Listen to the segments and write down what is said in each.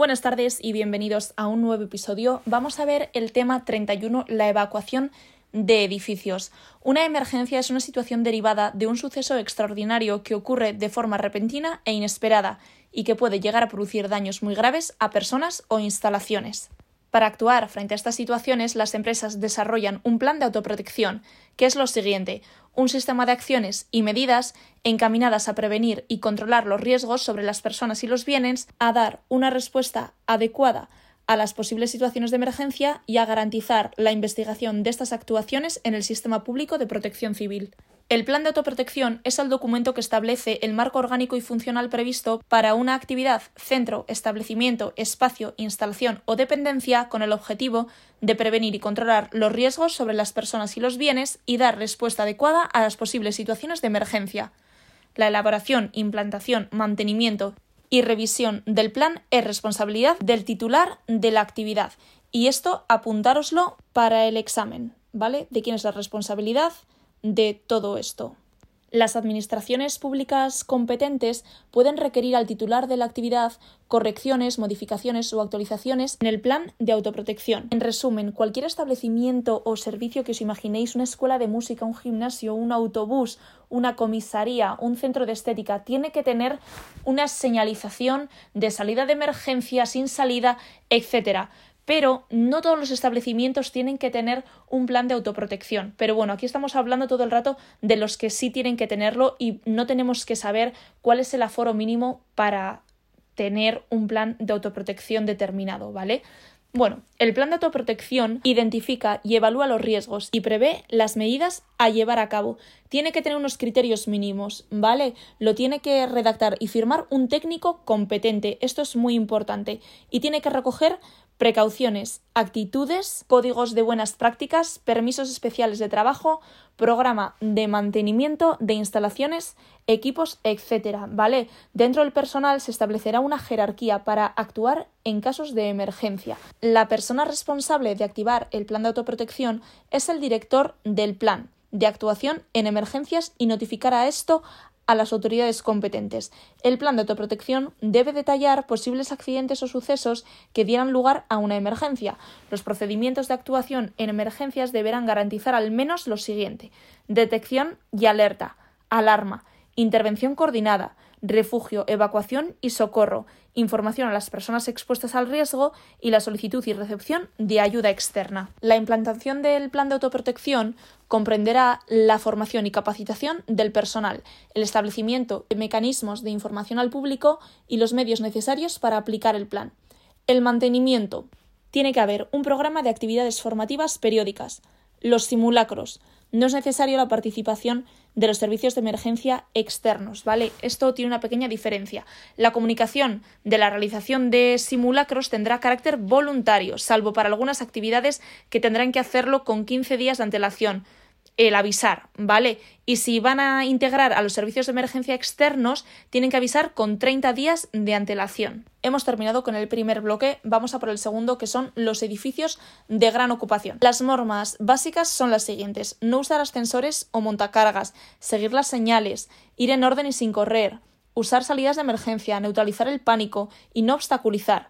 Buenas tardes y bienvenidos a un nuevo episodio. Vamos a ver el tema 31, la evacuación de edificios. Una emergencia es una situación derivada de un suceso extraordinario que ocurre de forma repentina e inesperada y que puede llegar a producir daños muy graves a personas o instalaciones. Para actuar frente a estas situaciones, las empresas desarrollan un plan de autoprotección, que es lo siguiente un sistema de acciones y medidas encaminadas a prevenir y controlar los riesgos sobre las personas y los bienes, a dar una respuesta adecuada a las posibles situaciones de emergencia y a garantizar la investigación de estas actuaciones en el sistema público de protección civil. El plan de autoprotección es el documento que establece el marco orgánico y funcional previsto para una actividad, centro, establecimiento, espacio, instalación o dependencia con el objetivo de prevenir y controlar los riesgos sobre las personas y los bienes y dar respuesta adecuada a las posibles situaciones de emergencia. La elaboración, implantación, mantenimiento y revisión del plan es responsabilidad del titular de la actividad. Y esto apuntároslo para el examen, ¿vale? ¿De quién es la responsabilidad? De todo esto. Las administraciones públicas competentes pueden requerir al titular de la actividad correcciones, modificaciones o actualizaciones en el plan de autoprotección. En resumen, cualquier establecimiento o servicio que os imaginéis, una escuela de música, un gimnasio, un autobús, una comisaría, un centro de estética, tiene que tener una señalización de salida de emergencia, sin salida, etcétera pero no todos los establecimientos tienen que tener un plan de autoprotección. Pero bueno, aquí estamos hablando todo el rato de los que sí tienen que tenerlo y no tenemos que saber cuál es el aforo mínimo para tener un plan de autoprotección determinado, ¿vale? Bueno, el plan de autoprotección identifica y evalúa los riesgos y prevé las medidas a llevar a cabo. Tiene que tener unos criterios mínimos, ¿vale? Lo tiene que redactar y firmar un técnico competente. Esto es muy importante. Y tiene que recoger precauciones, actitudes, códigos de buenas prácticas, permisos especiales de trabajo, programa de mantenimiento de instalaciones, equipos, etc. ¿Vale? Dentro del personal se establecerá una jerarquía para actuar en casos de emergencia. La persona responsable de activar el plan de autoprotección es el director del plan de actuación en emergencias y notificará esto a las autoridades competentes. El plan de autoprotección debe detallar posibles accidentes o sucesos que dieran lugar a una emergencia. Los procedimientos de actuación en emergencias deberán garantizar al menos lo siguiente detección y alerta, alarma, intervención coordinada, refugio, evacuación y socorro, información a las personas expuestas al riesgo y la solicitud y recepción de ayuda externa. La implantación del plan de autoprotección comprenderá la formación y capacitación del personal, el establecimiento de mecanismos de información al público y los medios necesarios para aplicar el plan. El mantenimiento. Tiene que haber un programa de actividades formativas periódicas. Los simulacros no es necesaria la participación de los servicios de emergencia externos, ¿vale? Esto tiene una pequeña diferencia. La comunicación de la realización de simulacros tendrá carácter voluntario, salvo para algunas actividades que tendrán que hacerlo con 15 días de antelación el avisar, ¿vale? Y si van a integrar a los servicios de emergencia externos, tienen que avisar con 30 días de antelación. Hemos terminado con el primer bloque, vamos a por el segundo, que son los edificios de gran ocupación. Las normas básicas son las siguientes: no usar ascensores o montacargas, seguir las señales, ir en orden y sin correr, usar salidas de emergencia, neutralizar el pánico y no obstaculizar.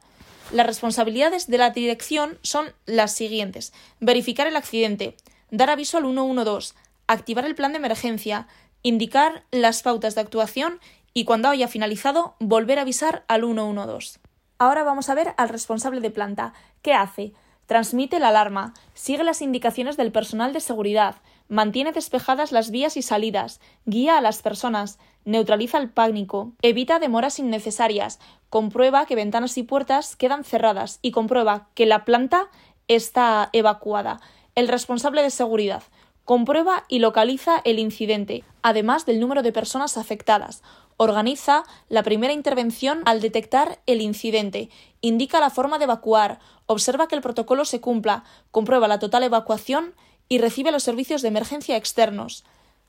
Las responsabilidades de la dirección son las siguientes: verificar el accidente, dar aviso al 112, activar el plan de emergencia, indicar las pautas de actuación y cuando haya finalizado volver a avisar al 112. Ahora vamos a ver al responsable de planta. ¿Qué hace? Transmite la alarma, sigue las indicaciones del personal de seguridad, mantiene despejadas las vías y salidas, guía a las personas, neutraliza el pánico, evita demoras innecesarias, comprueba que ventanas y puertas quedan cerradas y comprueba que la planta está evacuada el responsable de seguridad comprueba y localiza el incidente, además del número de personas afectadas. Organiza la primera intervención al detectar el incidente, indica la forma de evacuar, observa que el protocolo se cumpla, comprueba la total evacuación y recibe los servicios de emergencia externos.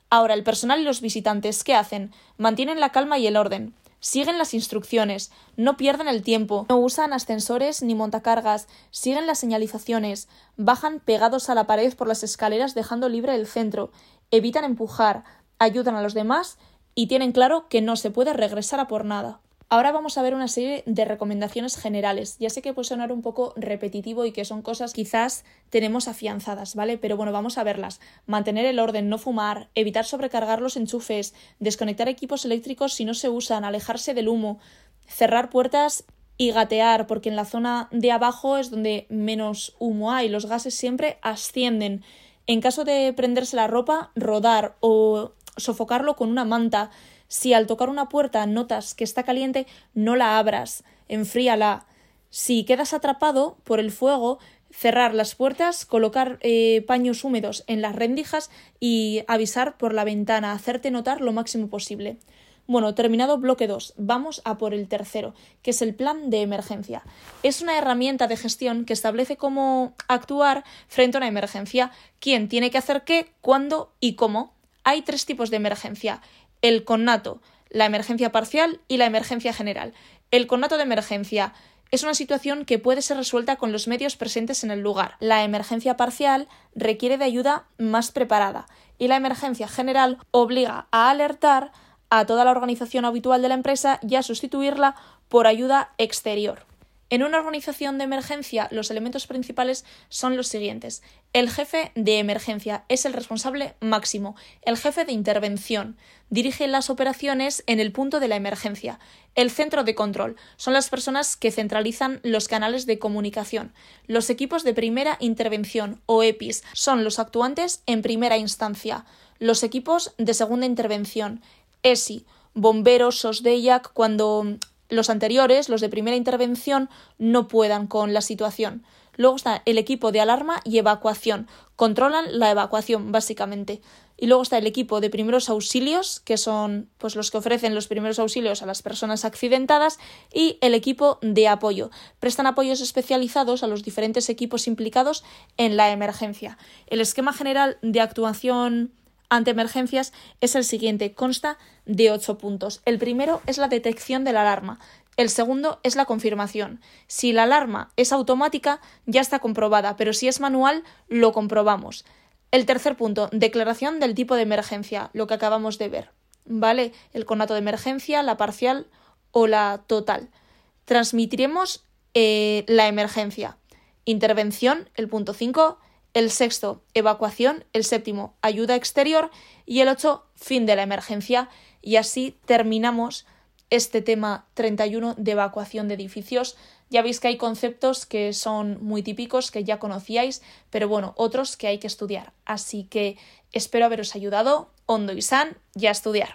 Ahora, el personal y los visitantes, ¿qué hacen? Mantienen la calma y el orden siguen las instrucciones, no pierden el tiempo, no usan ascensores ni montacargas, siguen las señalizaciones, bajan pegados a la pared por las escaleras dejando libre el centro, evitan empujar, ayudan a los demás y tienen claro que no se puede regresar a por nada. Ahora vamos a ver una serie de recomendaciones generales. Ya sé que puede sonar un poco repetitivo y que son cosas quizás tenemos afianzadas, ¿vale? Pero bueno, vamos a verlas. Mantener el orden, no fumar, evitar sobrecargar los enchufes, desconectar equipos eléctricos si no se usan, alejarse del humo, cerrar puertas y gatear, porque en la zona de abajo es donde menos humo hay, los gases siempre ascienden. En caso de prenderse la ropa, rodar o sofocarlo con una manta. Si al tocar una puerta notas que está caliente, no la abras, enfríala. Si quedas atrapado por el fuego, cerrar las puertas, colocar eh, paños húmedos en las rendijas y avisar por la ventana, hacerte notar lo máximo posible. Bueno, terminado bloque 2, vamos a por el tercero, que es el plan de emergencia. Es una herramienta de gestión que establece cómo actuar frente a una emergencia, quién tiene que hacer qué, cuándo y cómo. Hay tres tipos de emergencia el connato, la emergencia parcial y la emergencia general. El connato de emergencia es una situación que puede ser resuelta con los medios presentes en el lugar. La emergencia parcial requiere de ayuda más preparada y la emergencia general obliga a alertar a toda la organización habitual de la empresa y a sustituirla por ayuda exterior. En una organización de emergencia, los elementos principales son los siguientes. El jefe de emergencia es el responsable máximo. El jefe de intervención dirige las operaciones en el punto de la emergencia. El centro de control son las personas que centralizan los canales de comunicación. Los equipos de primera intervención o EPIs son los actuantes en primera instancia. Los equipos de segunda intervención, ESI, bomberos, SOSDEIAC, cuando los anteriores, los de primera intervención, no puedan con la situación. Luego está el equipo de alarma y evacuación. Controlan la evacuación, básicamente. Y luego está el equipo de primeros auxilios, que son pues, los que ofrecen los primeros auxilios a las personas accidentadas, y el equipo de apoyo. Prestan apoyos especializados a los diferentes equipos implicados en la emergencia. El esquema general de actuación ante emergencias es el siguiente. Consta de ocho puntos. El primero es la detección de la alarma. El segundo es la confirmación. Si la alarma es automática, ya está comprobada, pero si es manual, lo comprobamos. El tercer punto, declaración del tipo de emergencia, lo que acabamos de ver. ¿Vale? El conato de emergencia, la parcial o la total. Transmitiremos eh, la emergencia. Intervención, el punto 5 el sexto, evacuación, el séptimo, ayuda exterior y el ocho, fin de la emergencia. Y así terminamos este tema 31 de evacuación de edificios. Ya veis que hay conceptos que son muy típicos, que ya conocíais, pero bueno, otros que hay que estudiar. Así que espero haberos ayudado, hondo y san, y a estudiar.